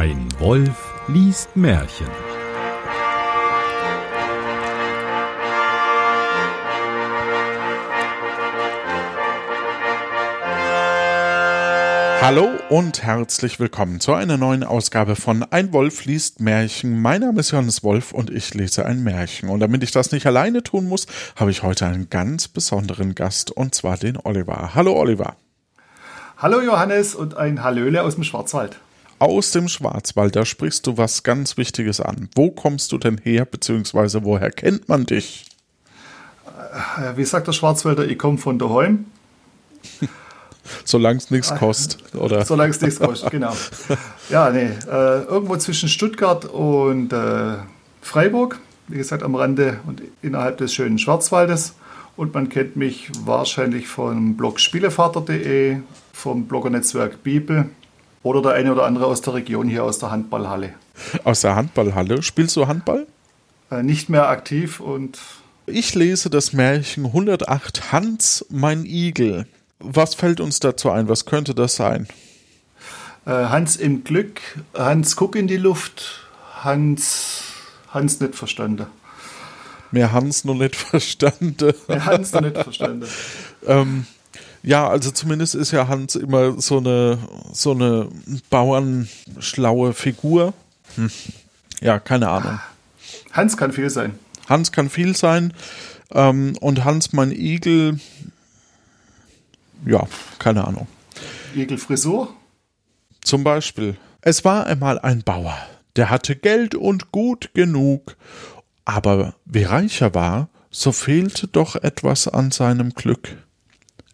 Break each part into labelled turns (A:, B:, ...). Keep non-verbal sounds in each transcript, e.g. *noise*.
A: Ein Wolf liest Märchen.
B: Hallo und herzlich willkommen zu einer neuen Ausgabe von Ein Wolf liest Märchen. Mein Name ist Johannes Wolf und ich lese ein Märchen. Und damit ich das nicht alleine tun muss, habe ich heute einen ganz besonderen Gast und zwar den Oliver. Hallo Oliver.
C: Hallo Johannes und ein Hallöle aus dem Schwarzwald.
B: Aus dem Schwarzwald, da sprichst du was ganz Wichtiges an. Wo kommst du denn her, beziehungsweise woher kennt man dich?
C: Äh, Wie sagt der Schwarzwälder, ich komme von daheim.
B: Solange es nichts kostet, oder?
C: Solange es nichts kostet, genau. Ja, nee, äh, irgendwo zwischen Stuttgart und äh, Freiburg, wie gesagt, am Rande und innerhalb des schönen Schwarzwaldes. Und man kennt mich wahrscheinlich vom Blog Spielevater.de, vom Bloggernetzwerk Bibel oder der eine oder andere aus der Region hier aus der Handballhalle.
B: Aus der Handballhalle. Spielst du Handball?
C: Äh, nicht mehr aktiv und
B: Ich lese das Märchen 108 Hans, mein Igel. Was fällt uns dazu ein? Was könnte das sein?
C: Äh, Hans im Glück, Hans guck in die Luft, Hans, Hans nicht verstanden.
B: Mehr Hans noch nicht *laughs* verstanden.
C: Ja, Hans noch nicht verstanden.
B: Ähm, ja, also zumindest ist ja Hans immer so eine, so eine bauernschlaue Figur. Hm. Ja, keine Ahnung.
C: Hans kann viel sein.
B: Hans kann viel sein. Ähm, und Hans, mein Igel, ja, keine Ahnung.
C: Igelfrisur?
B: Zum Beispiel. Es war einmal ein Bauer, der hatte Geld und Gut genug, aber wie reich er war, so fehlte doch etwas an seinem Glück.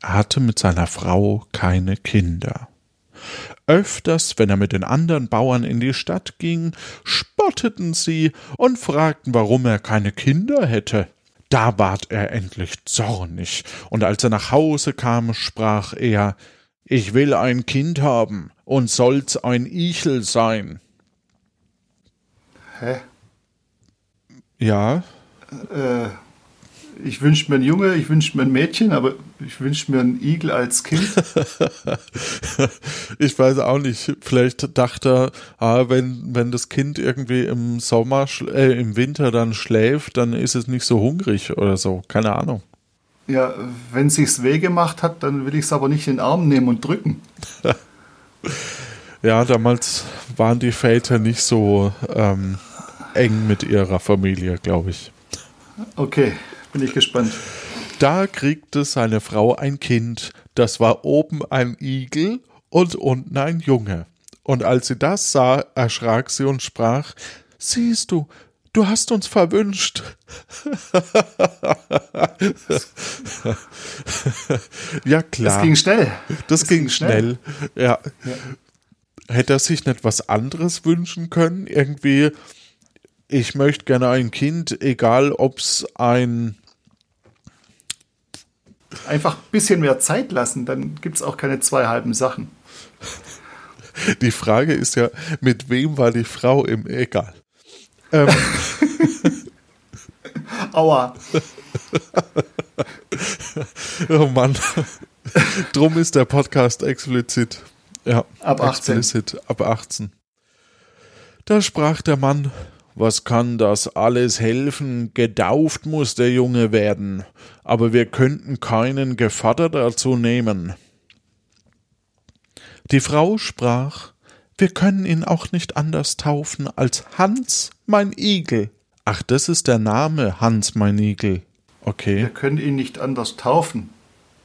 B: Er hatte mit seiner Frau keine Kinder. Öfters, wenn er mit den anderen Bauern in die Stadt ging, spotteten sie und fragten, warum er keine Kinder hätte. Da ward er endlich zornig, und als er nach Hause kam, sprach er Ich will ein Kind haben, und soll's ein Ichel sein.
C: Hä?
B: Ja,
C: Äh, ich wünsche mir einen Junge, ich wünsche mir ein Mädchen, aber ich wünsche mir einen Igel als Kind. *laughs*
B: ich weiß auch nicht. Vielleicht dachte er, ah, wenn, wenn das Kind irgendwie im Sommer, äh, im Winter dann schläft, dann ist es nicht so hungrig oder so. Keine Ahnung.
C: Ja, wenn sich's weh gemacht hat, dann will ich es aber nicht in den Arm nehmen und drücken. *laughs*
B: Ja, damals waren die Väter nicht so ähm, eng mit ihrer Familie, glaube ich.
C: Okay, bin ich gespannt.
B: Da kriegte seine Frau ein Kind, das war oben ein Igel und unten ein Junge. Und als sie das sah, erschrak sie und sprach, Siehst du, du hast uns verwünscht. *laughs* ja klar.
C: Das ging schnell.
B: Das,
C: das
B: ging,
C: ging
B: schnell.
C: schnell.
B: Ja. Hätte er sich nicht was anderes wünschen können? Irgendwie, ich möchte gerne ein Kind, egal ob's ein
C: Einfach ein bisschen mehr Zeit lassen, dann gibt's auch keine zwei halben Sachen.
B: Die Frage ist ja, mit wem war die Frau im Egal? Ähm, *laughs*
C: Aua. *laughs*
B: oh Mann. Drum ist der Podcast explizit. Ja,
C: Ab 18.
B: Explicit, ab 18. Da sprach der Mann, was kann das alles helfen? Gedauft muss der Junge werden, aber wir könnten keinen Gevatter dazu nehmen. Die Frau sprach, wir können ihn auch nicht anders taufen als Hans, mein Igel. Ach, das ist der Name, Hans, mein Igel. Okay.
C: Wir können ihn nicht anders taufen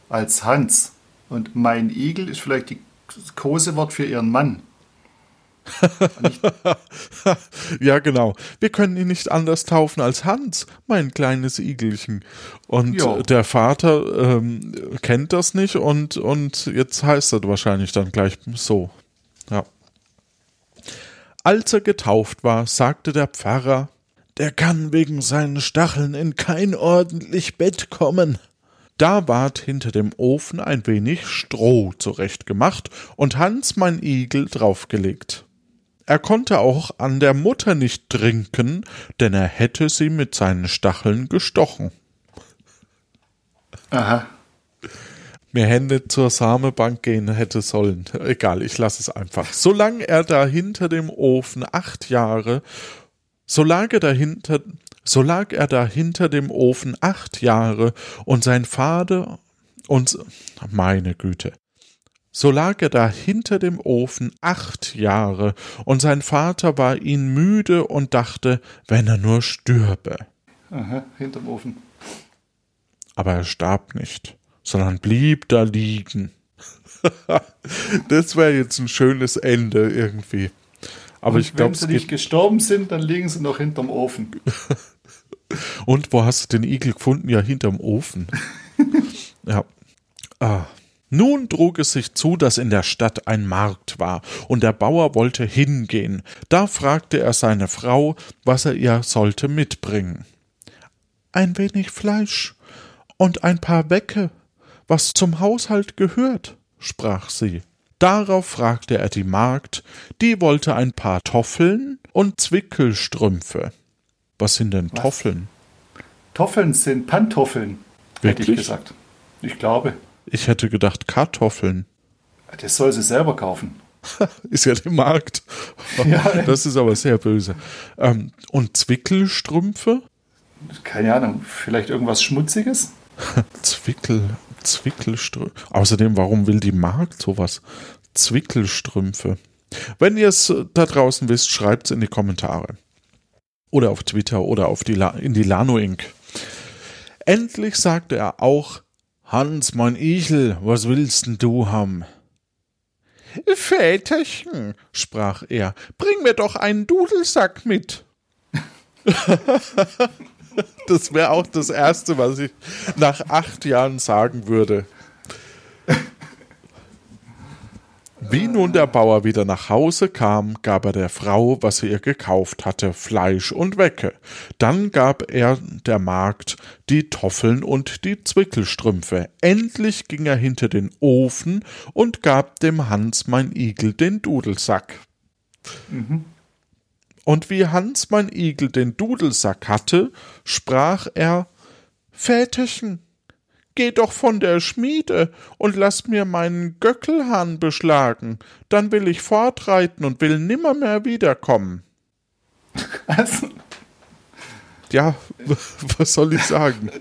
C: als Hans. Und mein Igel ist vielleicht die Kosewort für ihren Mann. *laughs*
B: ja, genau. Wir können ihn nicht anders taufen als Hans, mein kleines Igelchen. Und
C: Jo.
B: der Vater ähm, kennt das nicht und, und jetzt heißt das wahrscheinlich dann gleich so. Ja. Als er getauft war, sagte der Pfarrer, der kann wegen seinen Stacheln in kein ordentlich Bett kommen. Da ward hinter dem Ofen ein wenig Stroh zurechtgemacht und Hans mein Igel draufgelegt. Er konnte auch an der Mutter nicht trinken, denn er hätte sie mit seinen Stacheln gestochen.
C: Aha.
B: mir Hände zur Samebank gehen hätte sollen. Egal, ich lasse es einfach. Solange er da hinter dem Ofen acht Jahre, so lag er dahinter, so lag er da hinter dem Ofen acht Jahre und sein Vater und meine Güte. So lag er da hinter dem Ofen acht Jahre, und sein Vater war ihn müde und dachte, wenn er nur stürbe.
C: Aha, hinterm Ofen.
B: Aber er starb nicht sondern blieb da liegen. *laughs* das wäre jetzt ein schönes Ende irgendwie. Aber
C: Und
B: ich glaube,
C: wenn sie nicht gestorben sind, dann liegen sie noch hinterm Ofen. *laughs*
B: Und wo hast du den Igel gefunden? Ja, hinterm Ofen. *laughs* ja. Ah. Nun trug es sich zu, dass in der Stadt ein Markt war, und der Bauer wollte hingehen. Da fragte er seine Frau, was er ihr sollte mitbringen. Ein wenig Fleisch und ein paar Wecke, was zum Haushalt gehört, sprach sie. Darauf fragte er die Magd, die wollte ein paar Toffeln und Zwickelstrümpfe. Was sind denn was? Toffeln?
C: Toffeln sind Pantoffeln, Wirklich? hätte ich gesagt. Ich glaube.
B: Ich hätte gedacht Kartoffeln.
C: Das soll sie selber kaufen. *laughs*
B: ist ja die Markt. *laughs* Ja, das ist aber sehr böse. Ähm, und Zwickelstrümpfe?
C: Keine Ahnung, vielleicht irgendwas Schmutziges? *laughs*
B: Zwickel, Zwickelstrümpfe. Außerdem, warum will die Markt sowas? Zwickelstrümpfe. Wenn ihr es da draußen wisst, schreibt es in die Kommentare. Oder auf Twitter oder auf die La in die Lano Inc. Endlich sagte er auch, Hans, mein Ichel, was willst denn du haben? Väterchen, sprach er, bring mir doch einen Dudelsack mit. *laughs* Das wäre auch das Erste, was ich nach acht Jahren sagen würde. Wie nun der Bauer wieder nach Hause kam, gab er der Frau, was sie ihr gekauft hatte, Fleisch und Wecke. Dann gab er der Magd die Toffeln und die Zwickelstrümpfe. Endlich ging er hinter den Ofen und gab dem Hans mein Igel den Dudelsack. Mhm. Und wie Hans mein Igel den Dudelsack hatte, sprach er Väterchen, geh doch von der Schmiede und lass mir meinen Göckelhahn beschlagen, dann will ich fortreiten und will nimmermehr wiederkommen. Also. Ja, was soll ich sagen?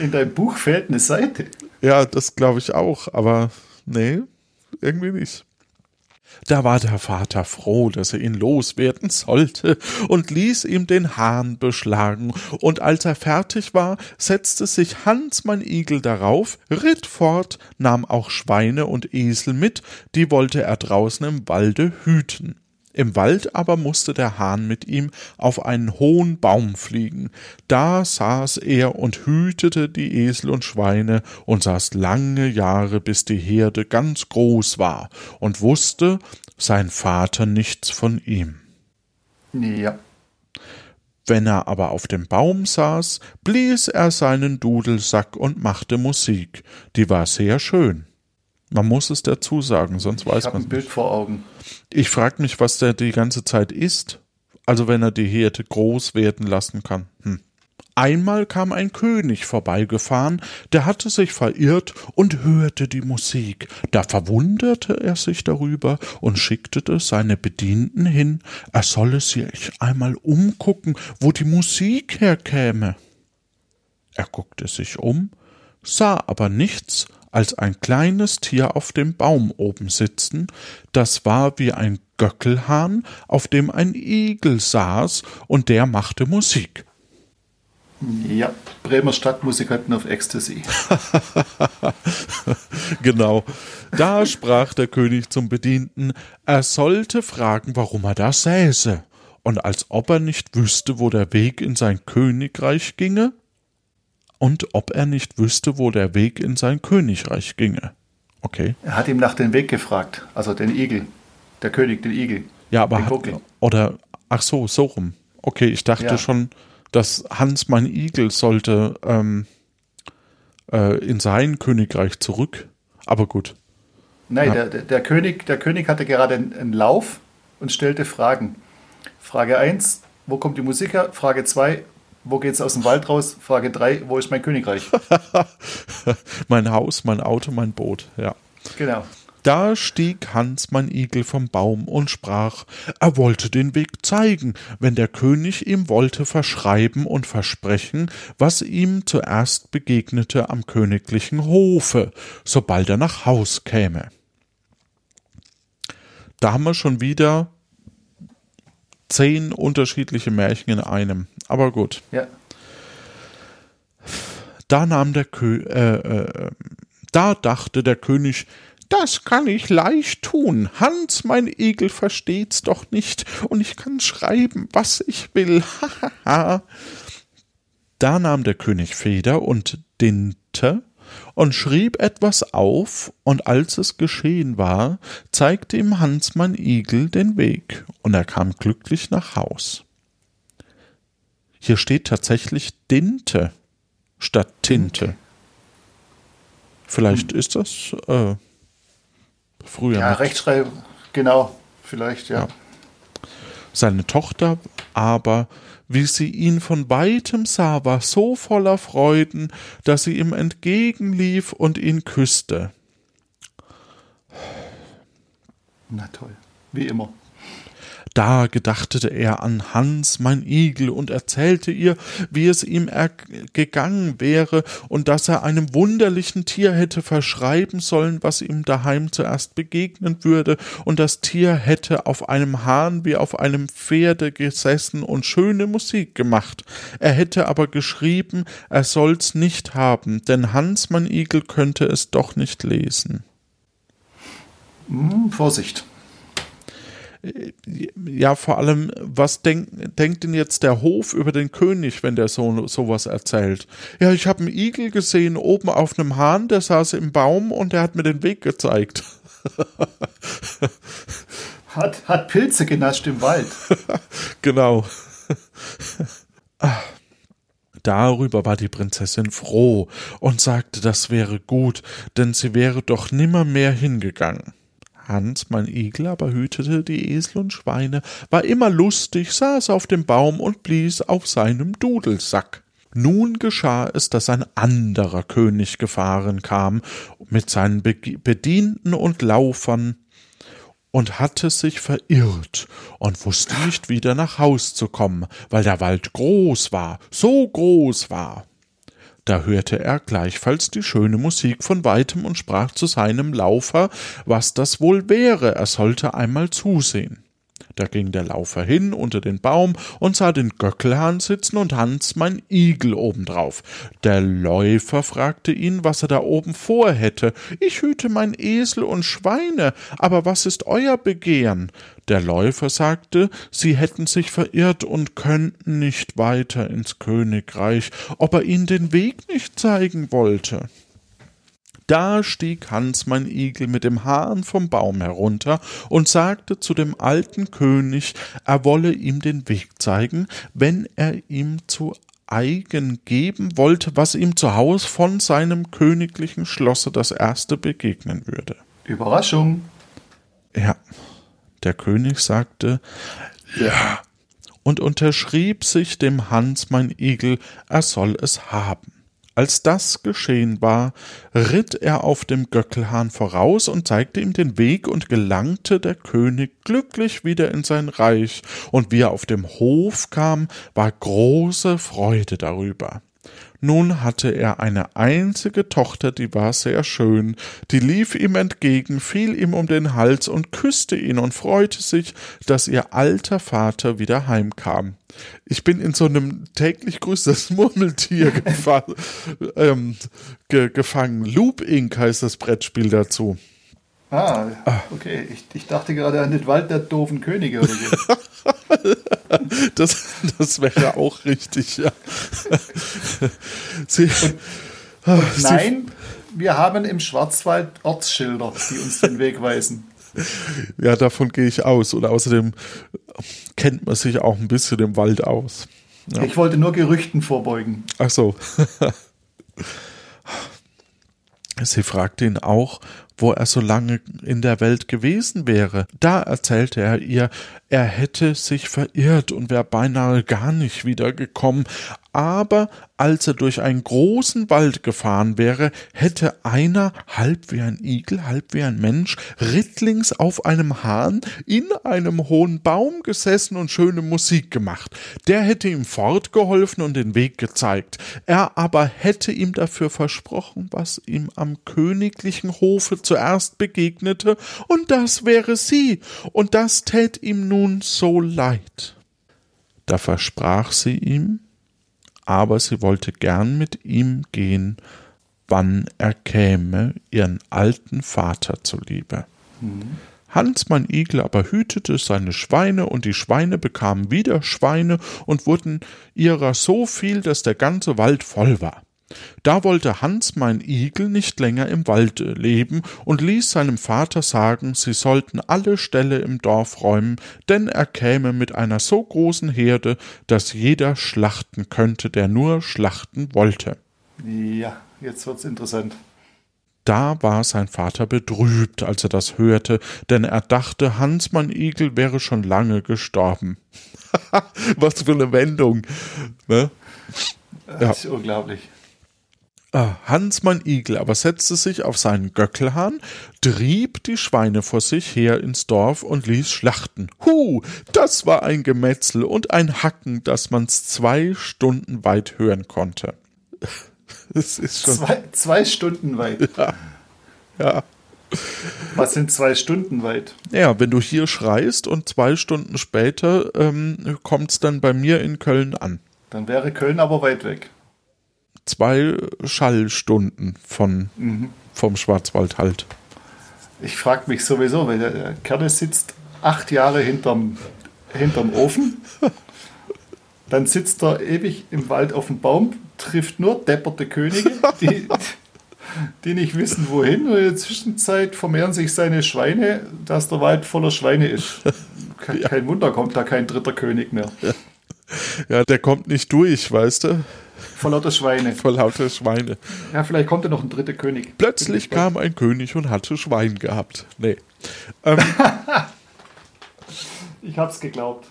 C: In deinem Buch fehlt eine Seite.
B: Ja, das glaube ich auch, aber nee, irgendwie nicht. Da war der Vater froh, dass er ihn loswerden sollte, und ließ ihm den Hahn beschlagen, und als er fertig war, setzte sich Hans mein Igel darauf, ritt fort, nahm auch Schweine und Esel mit, die wollte er draußen im Walde hüten. Im Wald aber musste der Hahn mit ihm auf einen hohen Baum fliegen. Da saß er und hütete die Esel und Schweine und saß lange Jahre, bis die Herde ganz groß war und wusste sein Vater nichts von ihm.
C: Ja.
B: Wenn er aber auf dem Baum saß, blies er seinen Dudelsack und machte Musik, die war sehr schön. Man muss es dazu sagen, sonst weiß man.
C: Ich ein Bild vor Augen.
B: Ich frage mich, was der die ganze Zeit isst. Also wenn er die Herde groß werden lassen kann. Hm. Einmal kam ein König vorbeigefahren, der hatte sich verirrt und hörte die Musik. Da verwunderte er sich darüber und schickte seine Bedienten hin, er solle sich einmal umgucken, wo die Musik herkäme. Er guckte sich um, sah aber nichts als ein kleines Tier auf dem Baum oben sitzen, das war wie ein Göckelhahn, auf dem ein Igel saß, und der machte Musik.
C: Ja, Bremer Stadtmusikanten auf Ecstasy. *laughs*
B: genau. Da sprach der König zum Bedienten, er sollte fragen, warum er da säße. Und als ob er nicht wüsste, wo der Weg in sein Königreich ginge, und ob er nicht wüsste, wo der Weg in sein Königreich ginge. Okay.
C: Er hat ihm nach dem Weg gefragt, also den Igel, der König, den Igel.
B: Ja, aber hat, oder ach so, so rum. Okay, ich dachte ja. schon, dass Hans mein Igel sollte ähm, äh, in sein Königreich zurück. Aber gut.
C: Nein, ja. der, der, König, der König hatte gerade einen, einen Lauf und stellte Fragen. Frage 1, wo kommt die Musik her? Frage 2, wo geht's aus dem Wald raus? Frage 3, wo ist mein Königreich? *laughs*
B: mein Haus, mein Auto, mein Boot, ja.
C: Genau.
B: Da stieg Hans mein Igel vom Baum und sprach, er wollte den Weg zeigen, wenn der König ihm wollte verschreiben und versprechen, was ihm zuerst begegnete am königlichen Hofe, sobald er nach Haus käme. Da haben wir schon wieder zehn unterschiedliche Märchen in einem. Aber gut.
C: Ja.
B: Da nahm der Kö äh, äh, da dachte der König, das kann ich leicht tun. Hans, mein Egel, versteht's doch nicht, und ich kann schreiben, was ich will. *laughs* da nahm der König Feder und Dinte und schrieb etwas auf, und als es geschehen war, zeigte ihm Hans mein Igel den Weg, und er kam glücklich nach Haus. Hier steht tatsächlich Dinte statt Tinte. Vielleicht hm. ist das äh, früher.
C: Ja, Rechtschreibung, genau, vielleicht, ja. ja.
B: Seine Tochter aber, wie sie ihn von weitem sah, war so voller Freuden, dass sie ihm entgegenlief und ihn küsste.
C: Na toll, wie immer.
B: Da gedachte er an Hans, mein Igel, und erzählte ihr, wie es ihm gegangen wäre und dass er einem wunderlichen Tier hätte verschreiben sollen, was ihm daheim zuerst begegnen würde, und das Tier hätte auf einem Hahn wie auf einem Pferde gesessen und schöne Musik gemacht. Er hätte aber geschrieben, er soll's nicht haben, denn Hans, mein Igel, könnte es doch nicht lesen.
C: Hm, Vorsicht
B: ja, vor allem, was denk, denkt denn jetzt der Hof über den König, wenn der so sowas erzählt? Ja, ich habe einen Igel gesehen oben auf einem Hahn, der saß im Baum und der hat mir den Weg gezeigt. *laughs*
C: hat, hat Pilze genascht im Wald. *laughs*
B: genau. Darüber war die Prinzessin froh und sagte, das wäre gut, denn sie wäre doch nimmermehr hingegangen. Hans, mein Igel, aber hütete die Esel und Schweine, war immer lustig, saß auf dem Baum und blies auf seinem Dudelsack. Nun geschah es, dass ein anderer König gefahren kam mit seinen Bedienten und Laufern und hatte sich verirrt und wusste nicht wieder nach Haus zu kommen, weil der Wald groß war, so groß war. Da hörte er gleichfalls die schöne Musik von weitem und sprach zu seinem Laufer, was das wohl wäre, er sollte einmal zusehen. Da ging der Laufer hin unter den Baum und sah den Göckelhahn sitzen und Hans mein Igel obendrauf. Der Läufer fragte ihn, was er da oben vorhätte. Ich hüte mein Esel und Schweine, aber was ist euer Begehren? Der Läufer sagte, sie hätten sich verirrt und könnten nicht weiter ins Königreich, ob er ihnen den Weg nicht zeigen wollte. Da stieg Hans mein Igel mit dem Hahn vom Baum herunter und sagte zu dem alten König, er wolle ihm den Weg zeigen, wenn er ihm zu eigen geben wollte, was ihm zu Haus von seinem königlichen Schlosse das erste begegnen würde.
C: Überraschung.
B: Ja. Der König sagte Ja und unterschrieb sich dem Hans mein Igel, er soll es haben. Als das geschehen war, ritt er auf dem Göckelhahn voraus und zeigte ihm den Weg und gelangte der König glücklich wieder in sein Reich, und wie er auf dem Hof kam, war große Freude darüber. Nun hatte er eine einzige Tochter, die war sehr schön, die lief ihm entgegen, fiel ihm um den Hals und küsste ihn und freute sich, dass ihr alter Vater wieder heimkam. Ich bin in so einem täglich grüßt das *laughs* Murmeltier gefa ähm, ge gefangen. Loop Inc. heißt das Brettspiel dazu.
C: Ah, okay. Ich, ich dachte gerade an den Wald der doofen Könige oder so. *laughs*
B: das, das wäre auch richtig, ja.
C: Sie, und, und nein, wir haben im Schwarzwald Ortsschilder, die uns den Weg weisen.
B: Ja, davon gehe ich aus. Und außerdem kennt man sich auch ein bisschen im Wald aus.
C: Ja. Ich wollte nur Gerüchten vorbeugen.
B: Ach so. *laughs* Sie fragte ihn auch, wo er so lange in der Welt gewesen wäre. Da erzählte er ihr, er hätte sich verirrt und wäre beinahe gar nicht wiedergekommen, aber als er durch einen großen Wald gefahren wäre, hätte einer, halb wie ein Igel, halb wie ein Mensch, rittlings auf einem Hahn in einem hohen Baum gesessen und schöne Musik gemacht. Der hätte ihm fortgeholfen und den Weg gezeigt. Er aber hätte ihm dafür versprochen, was ihm am königlichen Hofe zuerst begegnete, und das wäre sie, und das tät ihm nun so leid. Da versprach sie ihm, aber sie wollte gern mit ihm gehen, wann er käme, ihren alten Vater zuliebe. Mhm. Hans mein Igel aber hütete seine Schweine, und die Schweine bekamen wieder Schweine und wurden ihrer so viel, dass der ganze Wald voll war. Da wollte Hans mein Igel nicht länger im Walde leben und ließ seinem Vater sagen, sie sollten alle Ställe im Dorf räumen, denn er käme mit einer so großen Herde, dass jeder schlachten könnte, der nur schlachten wollte.
C: Ja, jetzt wird's interessant.
B: Da war sein Vater betrübt, als er das hörte, denn er dachte, Hans mein Igel wäre schon lange gestorben. *laughs* Was für eine Wendung. Ne?
C: Das ja. ist unglaublich.
B: Ah, Hans mein Igel aber setzte sich auf seinen Göckelhahn, trieb die Schweine vor sich her ins Dorf und ließ schlachten. Hu, das war ein Gemetzel und ein Hacken, dass man's zwei Stunden weit hören konnte. *laughs*
C: Das ist schon zwei, zwei Stunden weit. *laughs*
B: Ja. ja.
C: Was sind zwei Stunden weit?
B: Ja, wenn du hier schreist und zwei Stunden später ähm, kommt's dann bei mir in Köln an.
C: Dann wäre Köln aber weit weg
B: zwei Schallstunden von, mhm. vom Schwarzwald halt.
C: Ich frage mich sowieso, weil der Kerl sitzt acht Jahre hinterm, hinterm Ofen, *laughs* dann sitzt er ewig im Wald auf dem Baum, trifft nur depperte Könige, die, die nicht wissen, wohin. Und in der Zwischenzeit vermehren sich seine Schweine, dass der Wald voller Schweine ist. Kein, ja. kein Wunder, kommt da kein dritter König mehr.
B: Ja, der kommt nicht durch, weißt du?
C: Vor lauter Schweine.
B: Vor lauter Schweine.
C: Ja, vielleicht kommt ja noch ein dritter König.
B: Plötzlich kam ein König und hatte Schwein gehabt. Nee. Ähm, *laughs*
C: ich hab's geglaubt.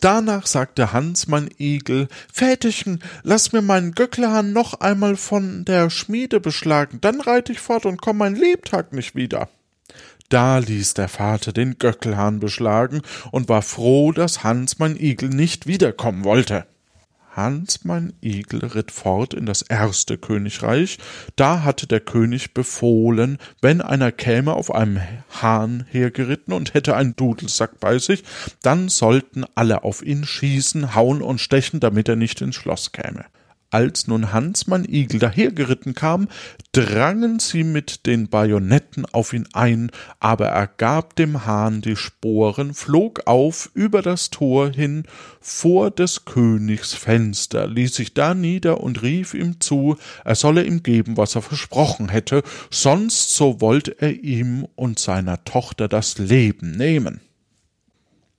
B: Danach sagte Hans mein Igel, Väterchen, lass mir meinen Göcklehahn noch einmal von der Schmiede beschlagen, dann reite ich fort und komm mein Lebtag nicht wieder. Da ließ der Vater den Göckelhahn beschlagen und war froh, dass Hans mein Igel nicht wiederkommen wollte. Hans mein Igel ritt fort in das erste Königreich, da hatte der König befohlen, wenn einer käme auf einem Hahn hergeritten und hätte einen Dudelsack bei sich, dann sollten alle auf ihn schießen, hauen und stechen, damit er nicht ins Schloss käme. Als nun Hans mein Igel dahergeritten kam, drangen sie mit den Bajonetten auf ihn ein, aber er gab dem Hahn die Sporen, flog auf über das Tor hin vor des Königs Fenster, ließ sich da nieder und rief ihm zu, er solle ihm geben, was er versprochen hätte, sonst so wollte er ihm und seiner Tochter das Leben nehmen.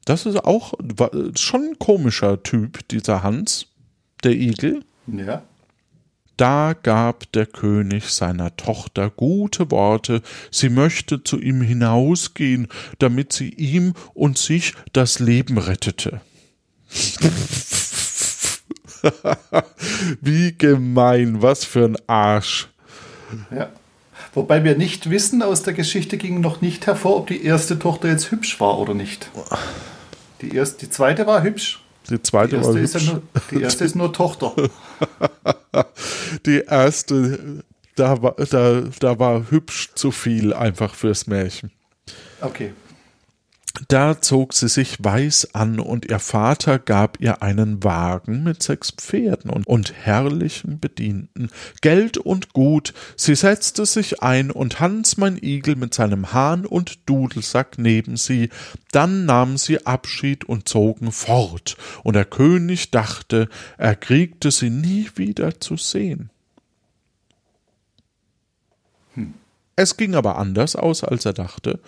B: Das ist auch schon ein komischer Typ, dieser Hans, der Igel.
C: Ja.
B: Da gab der König seiner Tochter gute Worte, sie möchte zu ihm hinausgehen, damit sie ihm und sich das Leben rettete. *laughs* Wie gemein, was für ein Arsch.
C: Ja. Wobei wir nicht wissen, aus der Geschichte ging noch nicht hervor, ob die erste Tochter jetzt hübsch war oder nicht. Die, erste, die zweite war hübsch.
B: Die zweite die
C: war hübsch. Ja nur, die erste ist nur Tochter. *laughs*
B: die erste, da war, da, da war hübsch zu viel einfach fürs Märchen.
C: Okay.
B: Da zog sie sich weiß an, und ihr Vater gab ihr einen Wagen mit sechs Pferden und, und herrlichen Bedienten, Geld und Gut, sie setzte sich ein, und Hans mein Igel mit seinem Hahn und Dudelsack neben sie, dann nahmen sie Abschied und zogen fort, und der König dachte, er kriegte sie nie wieder zu sehen. Es ging aber anders aus, als er dachte,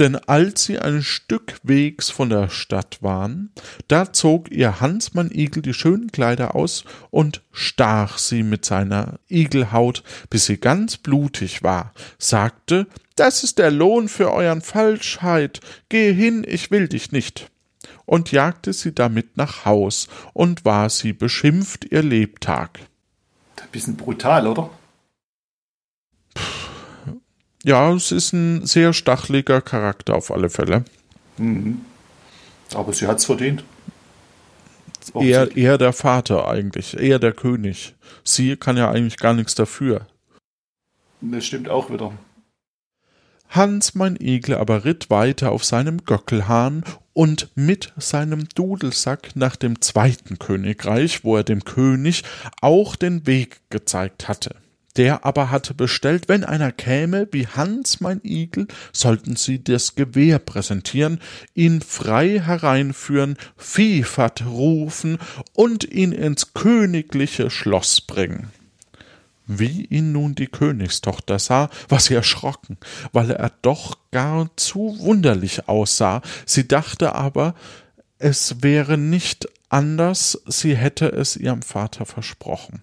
B: denn als sie ein Stück Wegs von der Stadt waren, da zog ihr Hansmann Igel die schönen Kleider aus und stach sie mit seiner Igelhaut, bis sie ganz blutig war, sagte, das ist der Lohn für euren Falschheit, geh hin, ich will dich nicht. und jagte sie damit nach Haus und war sie beschimpft ihr Lebtag.
C: Ein bisschen brutal, oder?
B: Ja, es ist ein sehr stacheliger Charakter auf alle Fälle.
C: Mhm. Aber sie hat's verdient.
B: Eher, eher der Vater eigentlich, eher der König. Sie kann ja eigentlich gar nichts dafür.
C: Das stimmt auch wieder.
B: Hans mein Igel aber ritt weiter auf seinem Göckelhahn und mit seinem Dudelsack nach dem zweiten Königreich, wo er dem König auch den Weg gezeigt hatte. Der aber hatte bestellt, wenn einer käme wie Hans mein Igel, sollten sie das Gewehr präsentieren, ihn frei hereinführen, Viehfahrt rufen und ihn ins königliche Schloss bringen. Wie ihn nun die Königstochter sah, war sie erschrocken, weil er doch gar zu wunderlich aussah. Sie dachte aber, es wäre nicht anders, sie hätte es ihrem Vater versprochen.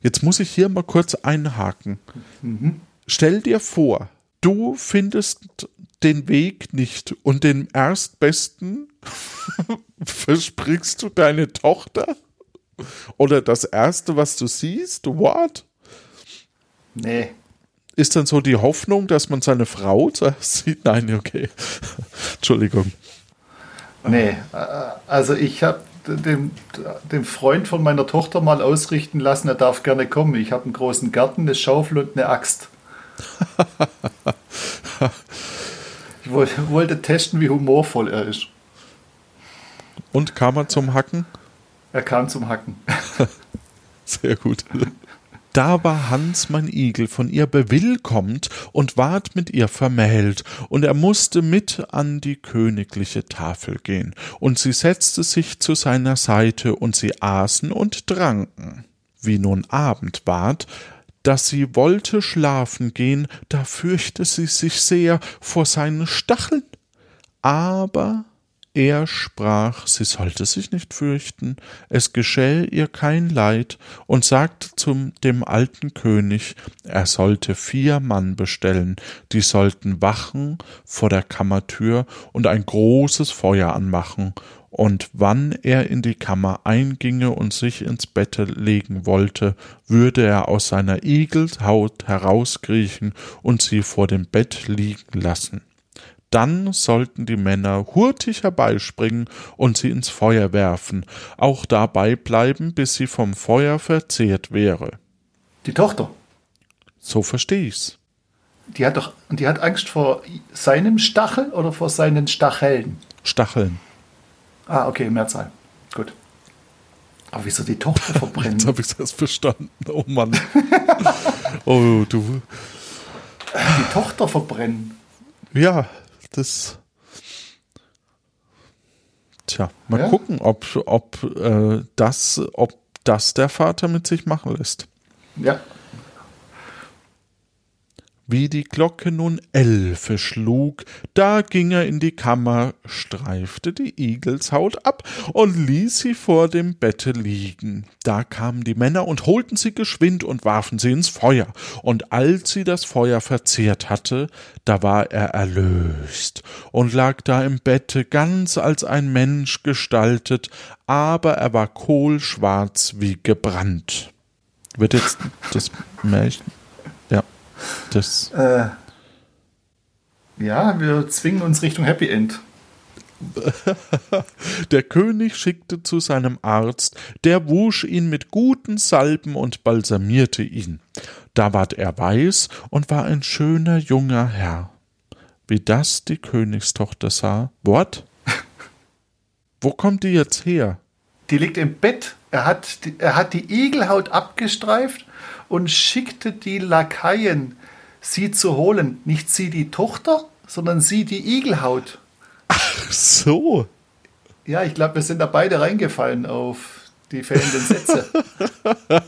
B: Jetzt muss ich hier mal kurz einhaken. Mhm. Stell dir vor, du findest den Weg nicht und den erstbesten *laughs* versprichst du deine Tochter? Oder das erste, was du siehst? What?
C: Nee.
B: Ist dann so die Hoffnung, dass man seine Frau *laughs* sieht? Nein, okay. Entschuldigung.
C: Nee, äh, also ich habe dem, dem Freund von meiner Tochter mal ausrichten lassen, er darf gerne kommen. Ich habe einen großen Garten, eine Schaufel und eine Axt. *laughs* ich wollte testen, wie humorvoll er ist.
B: Und kam er zum Hacken?
C: Er kam zum Hacken. *laughs*
B: Sehr gut. Da war Hans mein Igel von ihr bewillkommt und ward mit ihr vermählt, und er musste mit an die königliche Tafel gehen, und sie setzte sich zu seiner Seite, und sie aßen und tranken. Wie nun Abend ward, dass sie wollte schlafen gehen, da fürchte sie sich sehr vor seinen Stacheln. Aber er sprach, sie sollte sich nicht fürchten, es geschähe ihr kein Leid, und sagte zum dem alten König, er sollte vier Mann bestellen, die sollten wachen vor der Kammertür und ein großes Feuer anmachen, und wann er in die Kammer einginge und sich ins Bette legen wollte, würde er aus seiner Igelshaut herauskriechen und sie vor dem Bett liegen lassen dann sollten die Männer hurtig herbeispringen und sie ins Feuer werfen, auch dabei bleiben, bis sie vom Feuer verzehrt wäre.
C: Die Tochter.
B: So versteh ich's.
C: Die hat doch, und die hat Angst vor seinem Stachel oder vor seinen Stacheln?
B: Stacheln.
C: Ah, okay, Mehrzahl. Gut. Aber wieso die Tochter verbrennen? *laughs*
B: Jetzt habe ich das verstanden. Oh Mann. *laughs* oh, du.
C: Die Tochter verbrennen.
B: Ja, das. Tja, mal ja. gucken, ob, ob, äh, das, ob das der Vater mit sich machen lässt.
C: Ja,
B: wie die Glocke nun Elfe schlug, da ging er in die Kammer, streifte die Igelshaut ab und ließ sie vor dem Bette liegen. Da kamen die Männer und holten sie geschwind und warfen sie ins Feuer. Und als sie das Feuer verzehrt hatte, da war er erlöst und lag da im Bette ganz als ein Mensch gestaltet, aber er war kohlschwarz wie gebrannt. Wird jetzt das Märchen das
C: äh, ja, wir zwingen uns Richtung Happy End. *laughs*
B: Der König schickte zu seinem Arzt, der wusch ihn mit guten Salben und balsamierte ihn. Da ward er weiß und war ein schöner junger Herr. Wie das die Königstochter sah. What? *laughs* Wo kommt die jetzt her?
C: Die liegt im Bett. Er hat, er hat die Igelhaut abgestreift und schickte die Lakaien sie zu holen. Nicht sie die Tochter, sondern sie die Igelhaut.
B: Ach so.
C: Ja, ich glaube, wir sind da beide reingefallen auf die fehlenden Sätze. *laughs*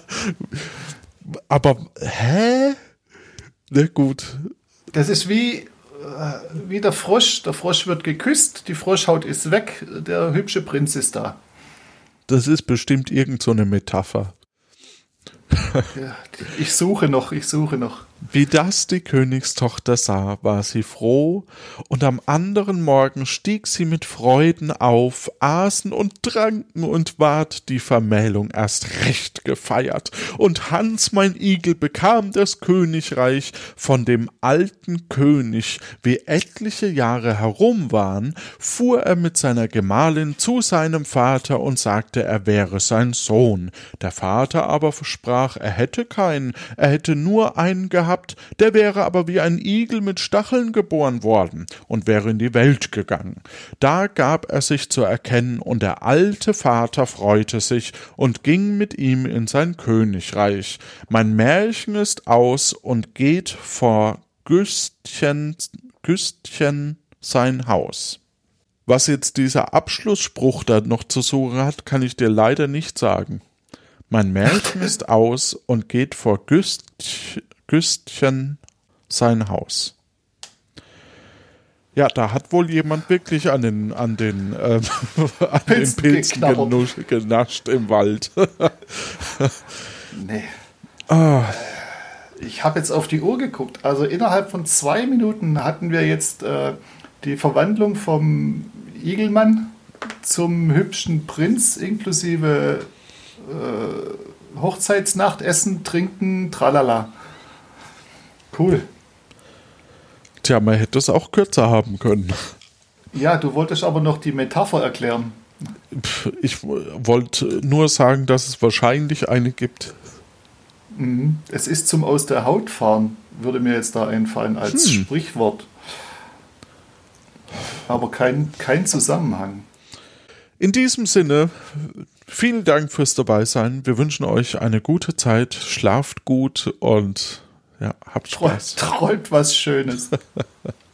B: Aber, hä? Na gut.
C: Das ist wie, äh, wie der Frosch. Der Frosch wird geküsst, die Froschhaut ist weg, der hübsche Prinz ist da.
B: Das ist bestimmt irgend so eine Metapher.
C: Ich suche noch, ich suche noch.
B: Wie das die Königstochter sah, war sie froh, und am anderen Morgen stieg sie mit Freuden auf, aßen und tranken und ward die Vermählung erst recht gefeiert, und Hans mein Igel bekam das Königreich von dem alten König, wie etliche Jahre herum waren, fuhr er mit seiner Gemahlin zu seinem Vater und sagte, er wäre sein Sohn. Der Vater aber versprach, er hätte keinen, er hätte nur einen gehabt, gehabt, der wäre aber wie ein Igel mit Stacheln geboren worden und wäre in die Welt gegangen. Da gab er sich zu erkennen, und der alte Vater freute sich und ging mit ihm in sein Königreich. Mein Märchen ist aus und geht vor Güstchen, Güstchen sein Haus. Was jetzt dieser Abschlussspruch da noch zu suchen hat, kann ich dir leider nicht sagen. Mein Märchen ist aus und geht vor Güstchen, Güstchen sein Haus. Ja, da hat wohl jemand wirklich an den, an den, ähm, *laughs* an den Pilzen genascht, genascht im Wald.
C: nee. *laughs* Ah. Ich habe jetzt auf die Uhr geguckt. Also innerhalb von zwei Minuten hatten wir jetzt äh, die Verwandlung vom Igelmann zum hübschen Prinz inklusive äh, Hochzeitsnacht, Essen, Trinken, tralala. Cool.
B: Tja, man hätte es auch kürzer haben können.
C: Ja, du wolltest aber noch die Metapher erklären.
B: Ich wollte nur sagen, dass es wahrscheinlich eine gibt.
C: Mhm. Es ist zum Aus der Haut fahren, würde mir jetzt da einfallen als hm. Sprichwort. Aber kein, kein Zusammenhang.
B: In diesem Sinne, vielen Dank fürs Dabeisein. Wir wünschen euch eine gute Zeit, schlaft gut und ja, habt Spaß.
C: Träumt was Schönes. *laughs*